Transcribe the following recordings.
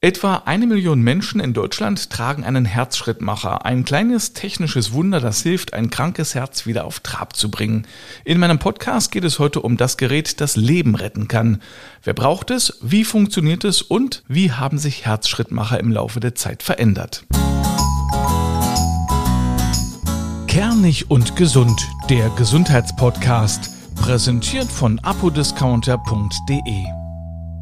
Etwa eine Million Menschen in Deutschland tragen einen Herzschrittmacher, ein kleines technisches Wunder, das hilft, ein krankes Herz wieder auf Trab zu bringen. In meinem Podcast geht es heute um das Gerät, das Leben retten kann. Wer braucht es? Wie funktioniert es? Und wie haben sich Herzschrittmacher im Laufe der Zeit verändert? Kernig und gesund, der Gesundheitspodcast, präsentiert von apodiscounter.de.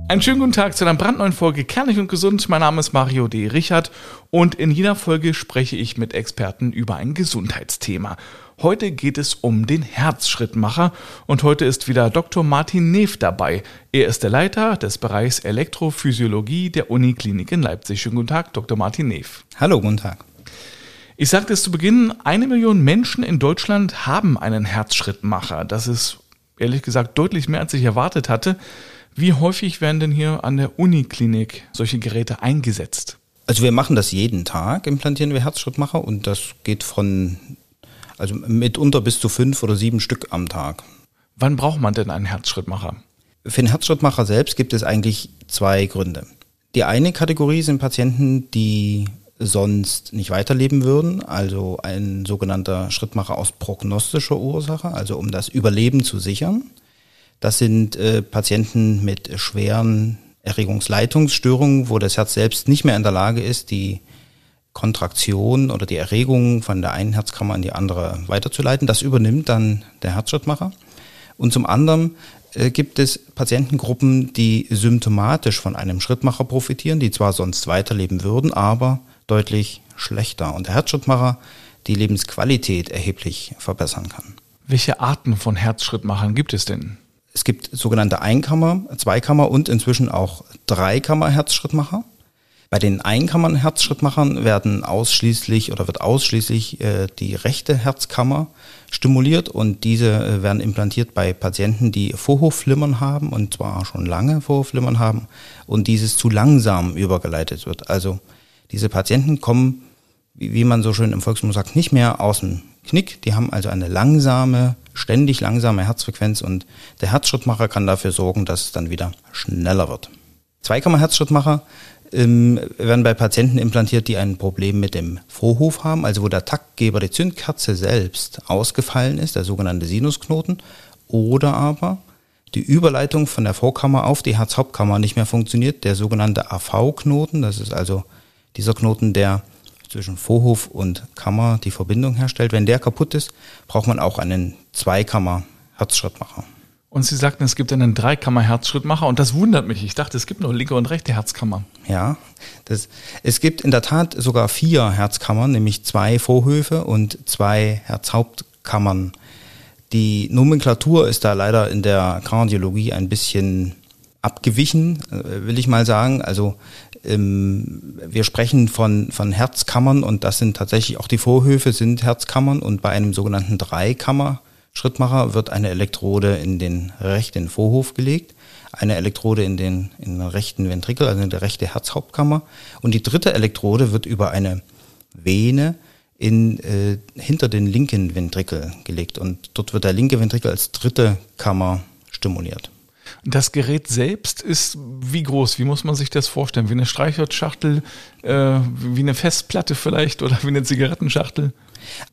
Einen schönen guten Tag zu einer brandneuen Folge Kernig und Gesund. Mein Name ist Mario D. Richard und in jeder Folge spreche ich mit Experten über ein Gesundheitsthema. Heute geht es um den Herzschrittmacher und heute ist wieder Dr. Martin Neff dabei. Er ist der Leiter des Bereichs Elektrophysiologie der Uniklinik in Leipzig. Schönen guten Tag, Dr. Martin Neff. Hallo, guten Tag. Ich sagte es zu Beginn, eine Million Menschen in Deutschland haben einen Herzschrittmacher. Das ist ehrlich gesagt deutlich mehr, als ich erwartet hatte. Wie häufig werden denn hier an der Uniklinik solche Geräte eingesetzt? Also wir machen das jeden Tag, implantieren wir Herzschrittmacher und das geht von, also mitunter bis zu fünf oder sieben Stück am Tag. Wann braucht man denn einen Herzschrittmacher? Für den Herzschrittmacher selbst gibt es eigentlich zwei Gründe. Die eine Kategorie sind Patienten, die sonst nicht weiterleben würden, also ein sogenannter Schrittmacher aus prognostischer Ursache, also um das Überleben zu sichern. Das sind äh, Patienten mit schweren Erregungsleitungsstörungen, wo das Herz selbst nicht mehr in der Lage ist, die Kontraktion oder die Erregung von der einen Herzkammer in die andere weiterzuleiten. Das übernimmt dann der Herzschrittmacher. Und zum anderen äh, gibt es Patientengruppen, die symptomatisch von einem Schrittmacher profitieren, die zwar sonst weiterleben würden, aber deutlich schlechter. Und der Herzschrittmacher die Lebensqualität erheblich verbessern kann. Welche Arten von Herzschrittmachern gibt es denn? Es gibt sogenannte Einkammer, Zweikammer und inzwischen auch Dreikammer-Herzschrittmacher. Bei den Einkammern-Herzschrittmachern werden ausschließlich oder wird ausschließlich äh, die rechte Herzkammer stimuliert und diese äh, werden implantiert bei Patienten, die Vorhofflimmern haben und zwar schon lange Vorhofflimmern haben und dieses zu langsam übergeleitet wird. Also diese Patienten kommen, wie, wie man so schön im Volksmund sagt, nicht mehr aus dem Knick. Die haben also eine langsame, ständig langsame Herzfrequenz und der Herzschrittmacher kann dafür sorgen, dass es dann wieder schneller wird. Zweikammer-Herzschrittmacher ähm, werden bei Patienten implantiert, die ein Problem mit dem Vorhof haben, also wo der Taktgeber, die Zündkerze selbst ausgefallen ist, der sogenannte Sinusknoten, oder aber die Überleitung von der Vorkammer auf die Herzhauptkammer nicht mehr funktioniert, der sogenannte AV-Knoten, das ist also dieser Knoten, der zwischen Vorhof und Kammer die Verbindung herstellt. Wenn der kaputt ist, braucht man auch einen Zweikammer-Herzschrittmacher. Und Sie sagten, es gibt einen Dreikammer-Herzschrittmacher und das wundert mich. Ich dachte, es gibt noch linke und rechte Herzkammer. Ja, das, es gibt in der Tat sogar vier Herzkammern, nämlich zwei Vorhöfe und zwei Herzhauptkammern. Die Nomenklatur ist da leider in der Kardiologie ein bisschen abgewichen, äh, will ich mal sagen. Also ähm, wir sprechen von, von Herzkammern und das sind tatsächlich auch die Vorhöfe sind Herzkammern und bei einem sogenannten Dreikammer Schrittmacher wird eine Elektrode in den rechten Vorhof gelegt, eine Elektrode in den, in den rechten Ventrikel, also in der rechte Herzhauptkammer und die dritte Elektrode wird über eine Vene in, äh, hinter den linken Ventrikel gelegt und dort wird der linke Ventrikel als dritte Kammer stimuliert. Das Gerät selbst ist wie groß? Wie muss man sich das vorstellen? Wie eine Streichholzschachtel, äh, wie eine Festplatte vielleicht oder wie eine Zigarettenschachtel?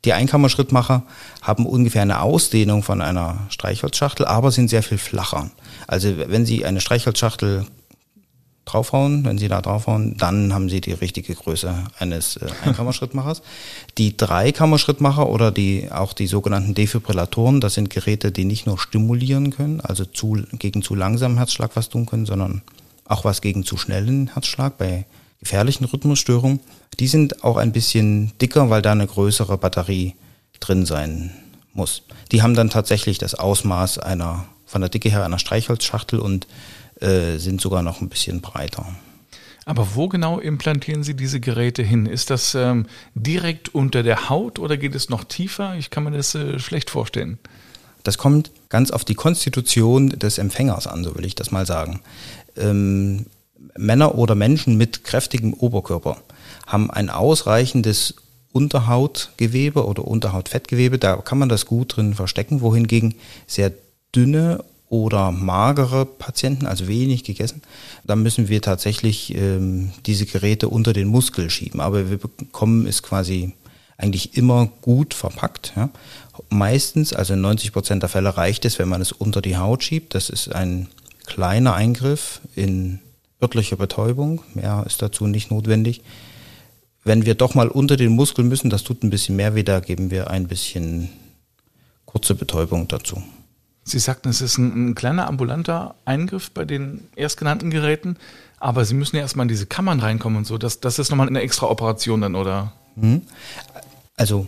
Die Einkammerschrittmacher haben ungefähr eine Ausdehnung von einer Streichholzschachtel, aber sind sehr viel flacher. Also wenn Sie eine Streichholzschachtel draufhauen, wenn Sie da draufhauen, dann haben Sie die richtige Größe eines äh, Einkammerschrittmachers. die Dreikammerschrittmacher oder die auch die sogenannten Defibrillatoren, das sind Geräte, die nicht nur stimulieren können, also zu, gegen zu langsamen Herzschlag was tun können, sondern auch was gegen zu schnellen Herzschlag bei gefährlichen Rhythmusstörungen. Die sind auch ein bisschen dicker, weil da eine größere Batterie drin sein muss. Die haben dann tatsächlich das Ausmaß einer von der Dicke her einer Streichholzschachtel und äh, sind sogar noch ein bisschen breiter. Aber wo genau implantieren Sie diese Geräte hin? Ist das ähm, direkt unter der Haut oder geht es noch tiefer? Ich kann mir das äh, schlecht vorstellen. Das kommt ganz auf die Konstitution des Empfängers an, so will ich das mal sagen. Ähm, Männer oder Menschen mit kräftigem Oberkörper haben ein ausreichendes Unterhautgewebe oder Unterhautfettgewebe, da kann man das gut drin verstecken, wohingegen sehr dünne oder magere Patienten, also wenig gegessen, dann müssen wir tatsächlich ähm, diese Geräte unter den Muskel schieben. Aber wir bekommen es quasi eigentlich immer gut verpackt. Ja. Meistens, also in 90 Prozent der Fälle reicht es, wenn man es unter die Haut schiebt. Das ist ein kleiner Eingriff in örtlicher Betäubung. Mehr ist dazu nicht notwendig. Wenn wir doch mal unter den Muskel müssen, das tut ein bisschen mehr weh, da geben wir ein bisschen kurze Betäubung dazu. Sie sagten, es ist ein, ein, kleiner ambulanter Eingriff bei den erstgenannten Geräten, aber Sie müssen ja erstmal in diese Kammern reinkommen und so. Das, das ist nochmal eine extra Operation dann, oder? Mhm. Also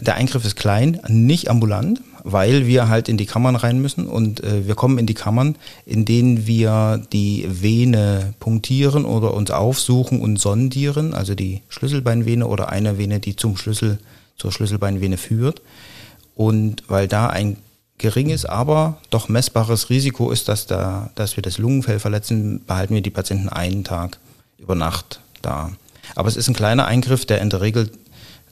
der Eingriff ist klein, nicht ambulant, weil wir halt in die Kammern rein müssen und äh, wir kommen in die Kammern, in denen wir die Vene punktieren oder uns aufsuchen und sondieren, also die Schlüsselbeinvene oder eine Vene, die zum Schlüssel, zur Schlüsselbeinvene führt. Und weil da ein geringes, aber doch messbares Risiko ist, dass, da, dass wir das Lungenfell verletzen, behalten wir die Patienten einen Tag über Nacht da. Aber es ist ein kleiner Eingriff, der in der Regel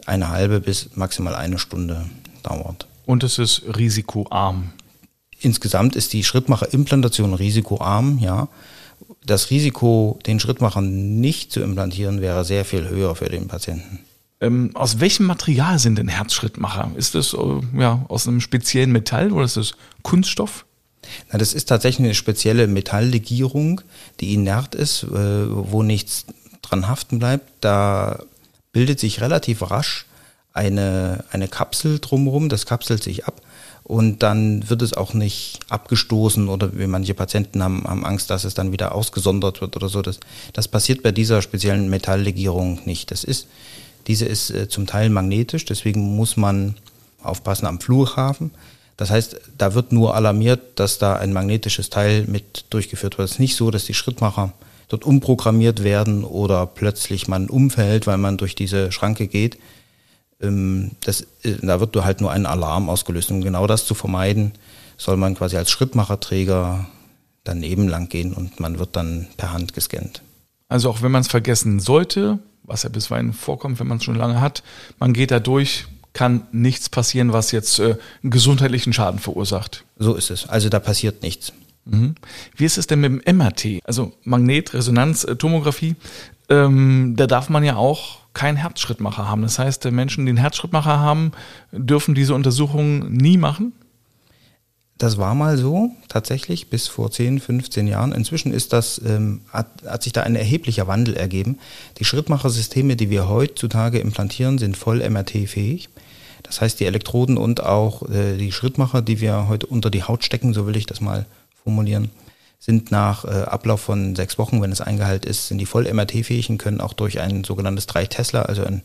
eine halbe bis maximal eine Stunde dauert. Und es ist risikoarm. Insgesamt ist die Schrittmacherimplantation risikoarm, ja. Das Risiko, den Schrittmacher nicht zu implantieren, wäre sehr viel höher für den Patienten. Ähm, aus welchem Material sind denn Herzschrittmacher? Ist das äh, ja, aus einem speziellen Metall oder ist das Kunststoff? Na, das ist tatsächlich eine spezielle Metalllegierung, die inert ist, äh, wo nichts dran haften bleibt. Da bildet sich relativ rasch eine, eine Kapsel drumherum, das kapselt sich ab und dann wird es auch nicht abgestoßen oder wie manche Patienten haben, haben Angst, dass es dann wieder ausgesondert wird oder so. Das, das passiert bei dieser speziellen Metalllegierung nicht. Das ist, diese ist äh, zum Teil magnetisch, deswegen muss man aufpassen am Flughafen. Das heißt, da wird nur alarmiert, dass da ein magnetisches Teil mit durchgeführt wird. Es ist nicht so, dass die Schrittmacher dort umprogrammiert werden oder plötzlich man umfällt, weil man durch diese Schranke geht. Ähm, das, äh, da wird halt nur ein Alarm ausgelöst. Um genau das zu vermeiden, soll man quasi als Schrittmacherträger daneben lang gehen und man wird dann per Hand gescannt. Also auch wenn man es vergessen sollte, was ja bisweilen vorkommt, wenn man es schon lange hat, man geht da durch, kann nichts passieren, was jetzt äh, einen gesundheitlichen Schaden verursacht. So ist es. Also da passiert nichts. Mhm. Wie ist es denn mit dem MRT, also Magnetresonanztomographie? Ähm, da darf man ja auch keinen Herzschrittmacher haben. Das heißt, Menschen, die einen Herzschrittmacher haben, dürfen diese Untersuchung nie machen? Das war mal so, tatsächlich, bis vor 10, 15 Jahren. Inzwischen ist das, ähm, hat, hat sich da ein erheblicher Wandel ergeben. Die Schrittmachersysteme, die wir heutzutage implantieren, sind voll MRT-fähig. Das heißt, die Elektroden und auch äh, die Schrittmacher, die wir heute unter die Haut stecken, so will ich das mal formulieren, sind nach äh, Ablauf von sechs Wochen, wenn es eingeheilt ist, sind die voll MRT-fähig und können auch durch ein sogenanntes 3 Tesla, also ein,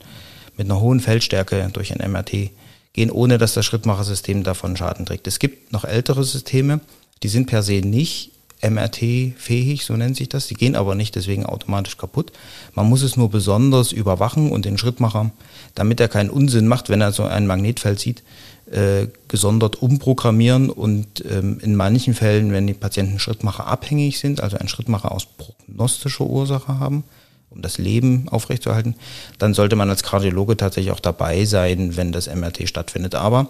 mit einer hohen Feldstärke durch ein MRT gehen, ohne dass das Schrittmachersystem davon Schaden trägt. Es gibt noch ältere Systeme, die sind per se nicht MRT-fähig, so nennt sich das. Die gehen aber nicht deswegen automatisch kaputt. Man muss es nur besonders überwachen und den Schrittmacher, damit er keinen Unsinn macht, wenn er so ein Magnetfeld sieht, äh, gesondert umprogrammieren und ähm, in manchen Fällen, wenn die Patienten Schrittmacher abhängig sind, also einen Schrittmacher aus prognostischer Ursache haben, um das Leben aufrechtzuerhalten, dann sollte man als Kardiologe tatsächlich auch dabei sein, wenn das MRT stattfindet. Aber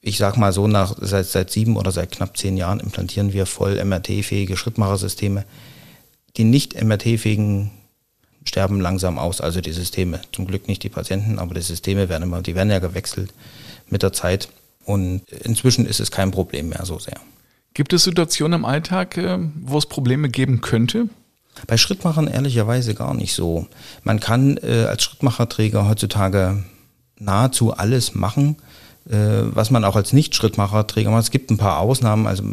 ich sag mal so, nach, seit, seit sieben oder seit knapp zehn Jahren implantieren wir voll MRT-fähige Schrittmachersysteme. Die nicht MRT-fähigen sterben langsam aus, also die Systeme. Zum Glück nicht die Patienten, aber die Systeme werden immer, die werden ja gewechselt mit der Zeit. Und inzwischen ist es kein Problem mehr so sehr. Gibt es Situationen im Alltag, äh, wo es Probleme geben könnte? Bei Schrittmachern ehrlicherweise gar nicht so. Man kann äh, als Schrittmacherträger heutzutage nahezu alles machen, äh, was man auch als Nicht-Schrittmacherträger macht. Es gibt ein paar Ausnahmen, also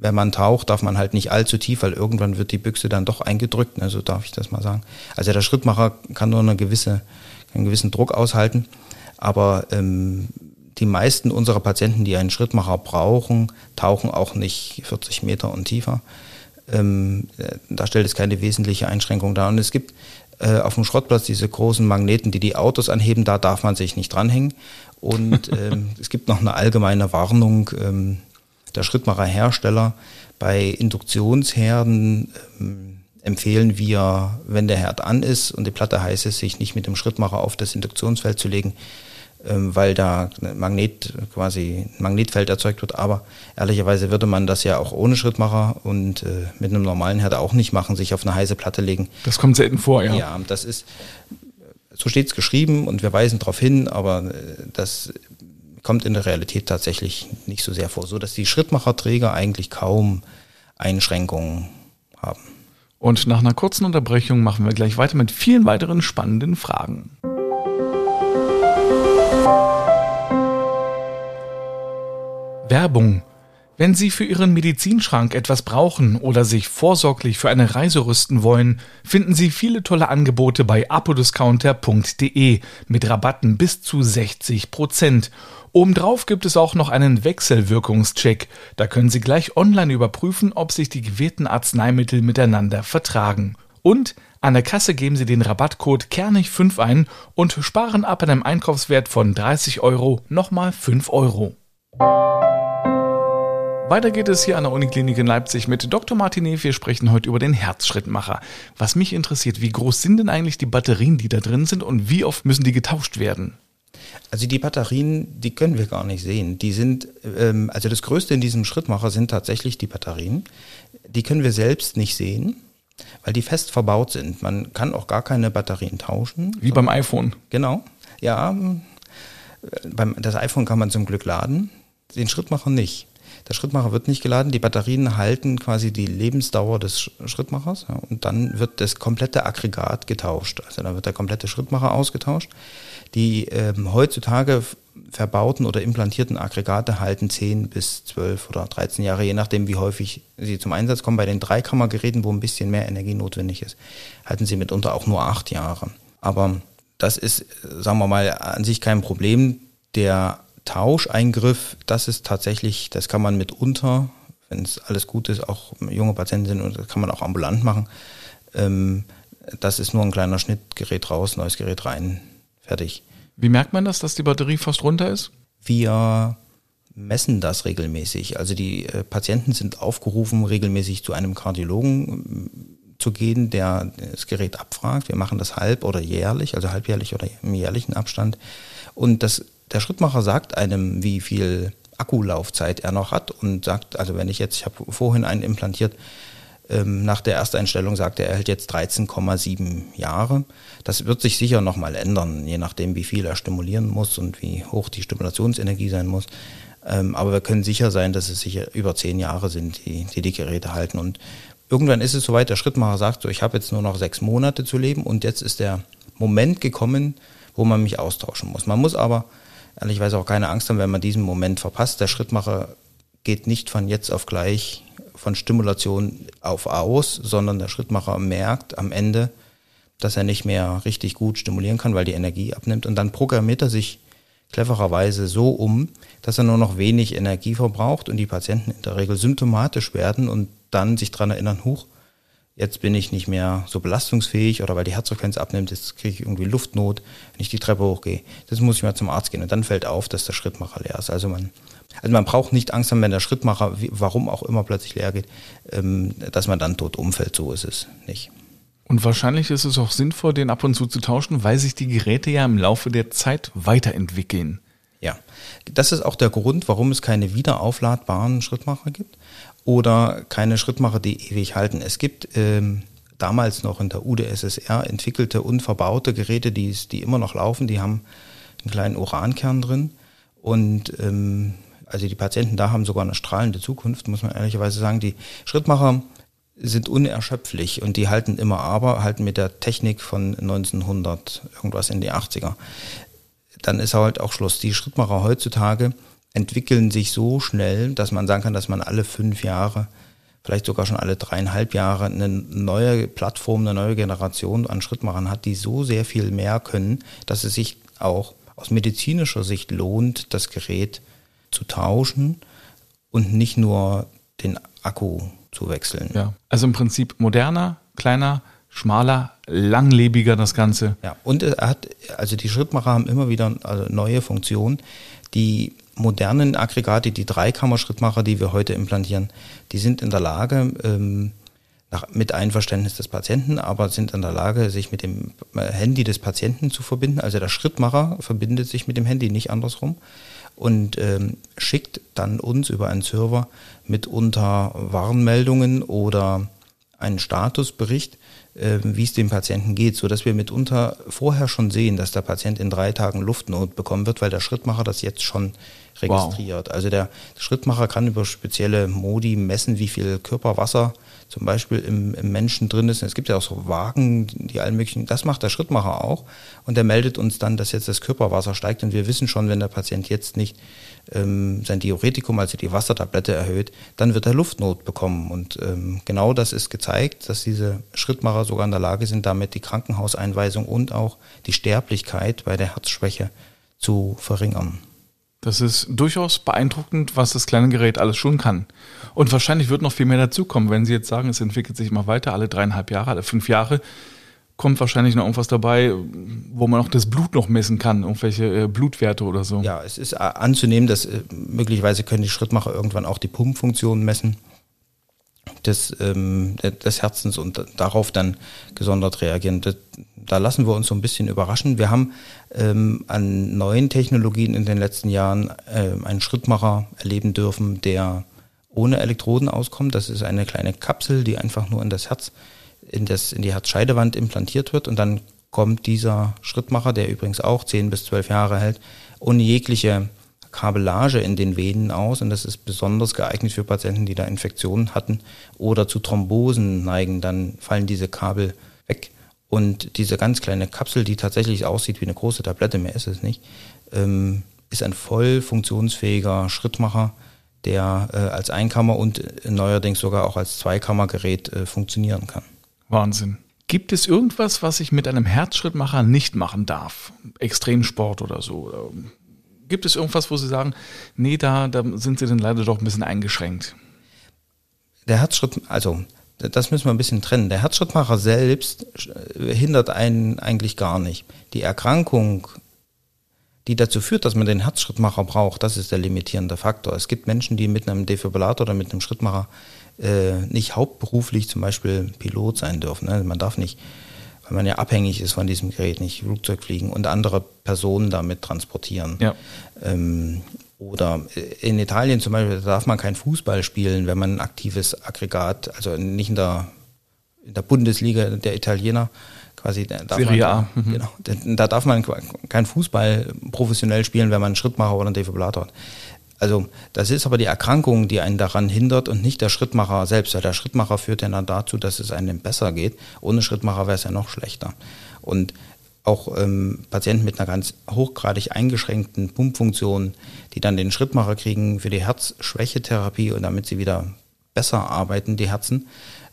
wenn man taucht, darf man halt nicht allzu tief, weil irgendwann wird die Büchse dann doch eingedrückt, also darf ich das mal sagen. Also der Schrittmacher kann nur eine gewisse, einen gewissen Druck aushalten, aber ähm, die meisten unserer Patienten, die einen Schrittmacher brauchen, tauchen auch nicht 40 Meter und tiefer. Ähm, da stellt es keine wesentliche Einschränkung dar. Und es gibt äh, auf dem Schrottplatz diese großen Magneten, die die Autos anheben, da darf man sich nicht dranhängen. Und ähm, es gibt noch eine allgemeine Warnung ähm, der Schrittmacherhersteller. Bei Induktionsherden ähm, empfehlen wir, wenn der Herd an ist und die Platte heiß ist, sich nicht mit dem Schrittmacher auf das Induktionsfeld zu legen, weil da Magnet quasi ein Magnetfeld erzeugt wird. Aber ehrlicherweise würde man das ja auch ohne Schrittmacher und äh, mit einem normalen Herd auch nicht machen, sich auf eine heiße Platte legen. Das kommt selten vor, ja. Ja, das ist, so steht es geschrieben und wir weisen darauf hin, aber äh, das kommt in der Realität tatsächlich nicht so sehr vor, so dass die Schrittmacherträger eigentlich kaum Einschränkungen haben. Und nach einer kurzen Unterbrechung machen wir gleich weiter mit vielen weiteren spannenden Fragen. Werbung. Wenn Sie für Ihren Medizinschrank etwas brauchen oder sich vorsorglich für eine Reise rüsten wollen, finden Sie viele tolle Angebote bei apodiscounter.de mit Rabatten bis zu 60 Prozent. Obendrauf gibt es auch noch einen Wechselwirkungscheck. Da können Sie gleich online überprüfen, ob sich die gewählten Arzneimittel miteinander vertragen. Und an der Kasse geben Sie den Rabattcode Kernig5 ein und sparen ab einem Einkaufswert von 30 Euro nochmal 5 Euro. Weiter geht es hier an der Uniklinik in Leipzig mit Dr. Martinet. Wir sprechen heute über den Herzschrittmacher. Was mich interessiert, wie groß sind denn eigentlich die Batterien, die da drin sind und wie oft müssen die getauscht werden? Also die Batterien, die können wir gar nicht sehen. Die sind, ähm, also das Größte in diesem Schrittmacher sind tatsächlich die Batterien. Die können wir selbst nicht sehen, weil die fest verbaut sind. Man kann auch gar keine Batterien tauschen. Wie beim iPhone. Genau. Ja, äh, beim, das iPhone kann man zum Glück laden, den Schrittmacher nicht. Der Schrittmacher wird nicht geladen, die Batterien halten quasi die Lebensdauer des Schrittmachers ja, und dann wird das komplette Aggregat getauscht. Also dann wird der komplette Schrittmacher ausgetauscht. Die ähm, heutzutage verbauten oder implantierten Aggregate halten 10 bis 12 oder 13 Jahre, je nachdem, wie häufig sie zum Einsatz kommen. Bei den Dreikammergeräten, wo ein bisschen mehr Energie notwendig ist, halten sie mitunter auch nur 8 Jahre. Aber das ist, sagen wir mal, an sich kein Problem. Der Tauscheingriff, das ist tatsächlich, das kann man mitunter, wenn es alles gut ist, auch junge Patienten sind und das kann man auch ambulant machen. Ähm, das ist nur ein kleiner Schnittgerät raus, neues Gerät rein, fertig. Wie merkt man das, dass die Batterie fast runter ist? Wir messen das regelmäßig. Also die äh, Patienten sind aufgerufen, regelmäßig zu einem Kardiologen äh, zu gehen, der das Gerät abfragt. Wir machen das halb oder jährlich, also halbjährlich oder im jährlichen Abstand. Und das der Schrittmacher sagt einem, wie viel Akkulaufzeit er noch hat und sagt, also wenn ich jetzt, ich habe vorhin einen implantiert, ähm, nach der Ersteinstellung sagt er, er hält jetzt 13,7 Jahre. Das wird sich sicher nochmal ändern, je nachdem, wie viel er stimulieren muss und wie hoch die Stimulationsenergie sein muss. Ähm, aber wir können sicher sein, dass es sicher über zehn Jahre sind, die, die die Geräte halten. Und irgendwann ist es soweit, der Schrittmacher sagt so, ich habe jetzt nur noch sechs Monate zu leben und jetzt ist der Moment gekommen, wo man mich austauschen muss. Man muss aber ehrlicherweise auch keine Angst haben, wenn man diesen Moment verpasst. Der Schrittmacher geht nicht von jetzt auf gleich von Stimulation auf aus, sondern der Schrittmacher merkt am Ende, dass er nicht mehr richtig gut stimulieren kann, weil die Energie abnimmt. Und dann programmiert er sich clevererweise so um, dass er nur noch wenig Energie verbraucht und die Patienten in der Regel symptomatisch werden und dann sich dran erinnern, huch, jetzt bin ich nicht mehr so belastungsfähig oder weil die Herzfrequenz abnimmt, jetzt kriege ich irgendwie Luftnot, wenn ich die Treppe hochgehe. Das muss ich mal zum Arzt gehen. Und dann fällt auf, dass der Schrittmacher leer ist. Also man, also man braucht nicht Angst haben, wenn der Schrittmacher, warum auch immer plötzlich leer geht, ähm, dass man dann tot umfällt. So ist es nicht. Und wahrscheinlich ist es auch sinnvoll, den ab und zu zu tauschen, weil sich die Geräte ja im Laufe der Zeit weiterentwickeln. Ja, das ist auch der Grund, warum es keine wiederaufladbaren Schrittmacher gibt oder keine Schrittmacher, die ewig halten. Es gibt ähm, damals noch in der UdSSR entwickelte und verbaute Geräte, die, die immer noch laufen, die haben einen kleinen Urankern drin und ähm, also die Patienten da haben sogar eine strahlende Zukunft, muss man ehrlicherweise sagen. Die Schrittmacher sind unerschöpflich und die halten immer aber, halten mit der Technik von 1900 irgendwas in die 80er. Dann ist halt auch Schluss. Die Schrittmacher heutzutage entwickeln sich so schnell, dass man sagen kann, dass man alle fünf Jahre, vielleicht sogar schon alle dreieinhalb Jahre eine neue Plattform, eine neue Generation an Schrittmachern hat, die so sehr viel mehr können, dass es sich auch aus medizinischer Sicht lohnt, das Gerät zu tauschen und nicht nur den Akku zu wechseln. Ja, also im Prinzip moderner, kleiner, schmaler, langlebiger das Ganze. Ja, und er hat, also die Schrittmacher haben immer wieder also neue Funktionen, die modernen Aggregate, die Dreikammer-Schrittmacher, die wir heute implantieren, die sind in der Lage, ähm, nach, mit Einverständnis des Patienten, aber sind in der Lage, sich mit dem äh, Handy des Patienten zu verbinden. Also der Schrittmacher verbindet sich mit dem Handy, nicht andersrum. Und ähm, schickt dann uns über einen Server mitunter Warnmeldungen oder einen Statusbericht, wie es dem Patienten geht, so dass wir mitunter vorher schon sehen, dass der Patient in drei Tagen Luftnot bekommen wird, weil der Schrittmacher das jetzt schon registriert. Wow. Also der Schrittmacher kann über spezielle Modi messen, wie viel Körperwasser zum Beispiel im, im Menschen drin ist. Es gibt ja auch so Wagen, die allen möglichen, das macht der Schrittmacher auch. Und der meldet uns dann, dass jetzt das Körperwasser steigt. Und wir wissen schon, wenn der Patient jetzt nicht ähm, sein Diuretikum, also die Wassertablette erhöht, dann wird er Luftnot bekommen. Und ähm, genau das ist gezeigt, dass diese Schrittmacher sogar in der Lage sind, damit die Krankenhauseinweisung und auch die Sterblichkeit bei der Herzschwäche zu verringern. Das ist durchaus beeindruckend, was das kleine Gerät alles schon kann. Und wahrscheinlich wird noch viel mehr dazukommen, wenn Sie jetzt sagen, es entwickelt sich immer weiter, alle dreieinhalb Jahre, alle fünf Jahre, kommt wahrscheinlich noch irgendwas dabei, wo man auch das Blut noch messen kann, irgendwelche äh, Blutwerte oder so. Ja, es ist anzunehmen, dass äh, möglicherweise können die Schrittmacher irgendwann auch die Pumpfunktion messen des, ähm, des Herzens und darauf dann gesondert reagieren. Da lassen wir uns so ein bisschen überraschen. Wir haben ähm, an neuen Technologien in den letzten Jahren äh, einen Schrittmacher erleben dürfen, der ohne Elektroden auskommt. Das ist eine kleine Kapsel, die einfach nur in das Herz, in, das, in die Herzscheidewand implantiert wird und dann kommt dieser Schrittmacher, der übrigens auch 10 bis 12 Jahre hält, ohne jegliche Kabellage in den Venen aus und das ist besonders geeignet für Patienten, die da Infektionen hatten oder zu Thrombosen neigen. Dann fallen diese Kabel und diese ganz kleine Kapsel, die tatsächlich aussieht wie eine große Tablette, mehr ist es nicht, ähm, ist ein voll funktionsfähiger Schrittmacher, der äh, als Einkammer und neuerdings sogar auch als Zweikammergerät äh, funktionieren kann. Wahnsinn. Gibt es irgendwas, was ich mit einem Herzschrittmacher nicht machen darf? Extremsport oder so? Gibt es irgendwas, wo Sie sagen, nee, da, da sind Sie dann leider doch ein bisschen eingeschränkt? Der Herzschritt, also das müssen wir ein bisschen trennen. Der Herzschrittmacher selbst hindert einen eigentlich gar nicht. Die Erkrankung, die dazu führt, dass man den Herzschrittmacher braucht, das ist der limitierende Faktor. Es gibt Menschen, die mit einem Defibrillator oder mit einem Schrittmacher äh, nicht hauptberuflich zum Beispiel Pilot sein dürfen. Ne? Man darf nicht weil man ja abhängig ist von diesem Gerät, nicht Flugzeug fliegen und andere Personen damit transportieren. Ja. Ähm, oder in Italien zum Beispiel darf man kein Fußball spielen, wenn man ein aktives Aggregat, also nicht in der, in der Bundesliga der Italiener, quasi. Da Serie man, A. Mhm. Genau, da darf man kein Fußball professionell spielen, wenn man einen Schrittmacher oder einen Defibrillator hat. Also das ist aber die Erkrankung, die einen daran hindert und nicht der Schrittmacher selbst. Weil der Schrittmacher führt ja dann dazu, dass es einem besser geht. Ohne Schrittmacher wäre es ja noch schlechter. Und auch ähm, Patienten mit einer ganz hochgradig eingeschränkten Pumpfunktion, die dann den Schrittmacher kriegen für die Herzschwächetherapie und damit sie wieder besser arbeiten, die Herzen,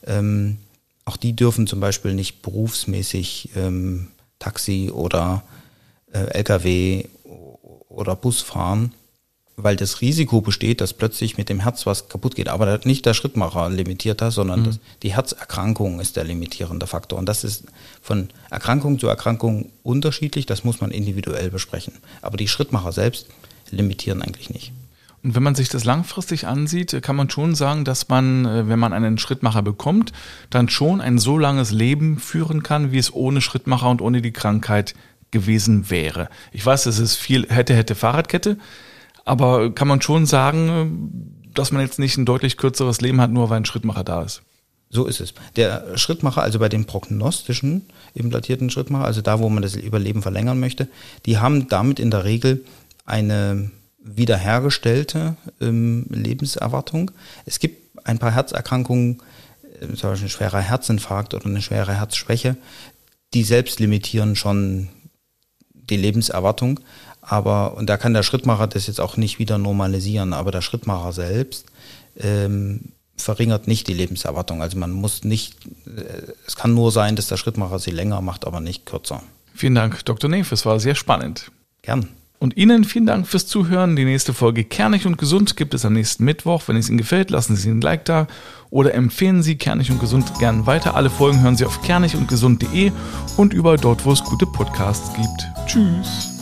ähm, auch die dürfen zum Beispiel nicht berufsmäßig ähm, Taxi oder äh, Lkw oder Bus fahren weil das Risiko besteht, dass plötzlich mit dem Herz was kaputt geht. Aber nicht der Schrittmacher limitiert das, sondern mhm. das, die Herzerkrankung ist der limitierende Faktor. Und das ist von Erkrankung zu Erkrankung unterschiedlich. Das muss man individuell besprechen. Aber die Schrittmacher selbst limitieren eigentlich nicht. Und wenn man sich das langfristig ansieht, kann man schon sagen, dass man, äh, wenn man einen Schrittmacher bekommt, dann schon ein so langes Leben führen kann, wie es ohne Schrittmacher und ohne die Krankheit gewesen wäre. Ich weiß, es ist viel hätte, hätte Fahrradkette. Aber kann man schon sagen, dass man jetzt nicht ein deutlich kürzeres Leben hat, nur weil ein Schrittmacher da ist? So ist es. Der Schrittmacher, also bei den prognostischen implantierten Schrittmacher, also da, wo man das Überleben verlängern möchte, die haben damit in der Regel eine wiederhergestellte ähm, Lebenserwartung. Es gibt ein paar Herzerkrankungen, äh, zum Beispiel ein schwerer Herzinfarkt oder eine schwere Herzschwäche, die selbst limitieren schon die Lebenserwartung. Aber, und da kann der Schrittmacher das jetzt auch nicht wieder normalisieren, aber der Schrittmacher selbst ähm, verringert nicht die Lebenserwartung. Also man muss nicht, äh, es kann nur sein, dass der Schrittmacher sie länger macht, aber nicht kürzer. Vielen Dank, Dr. Neff, es war sehr spannend. Gern. Und Ihnen vielen Dank fürs Zuhören. Die nächste Folge Kernig und Gesund gibt es am nächsten Mittwoch. Wenn es Ihnen gefällt, lassen Sie ein Like da oder empfehlen Sie Kernig und Gesund gern weiter. Alle Folgen hören Sie auf kernigundgesund.de und überall dort, wo es gute Podcasts gibt. Tschüss.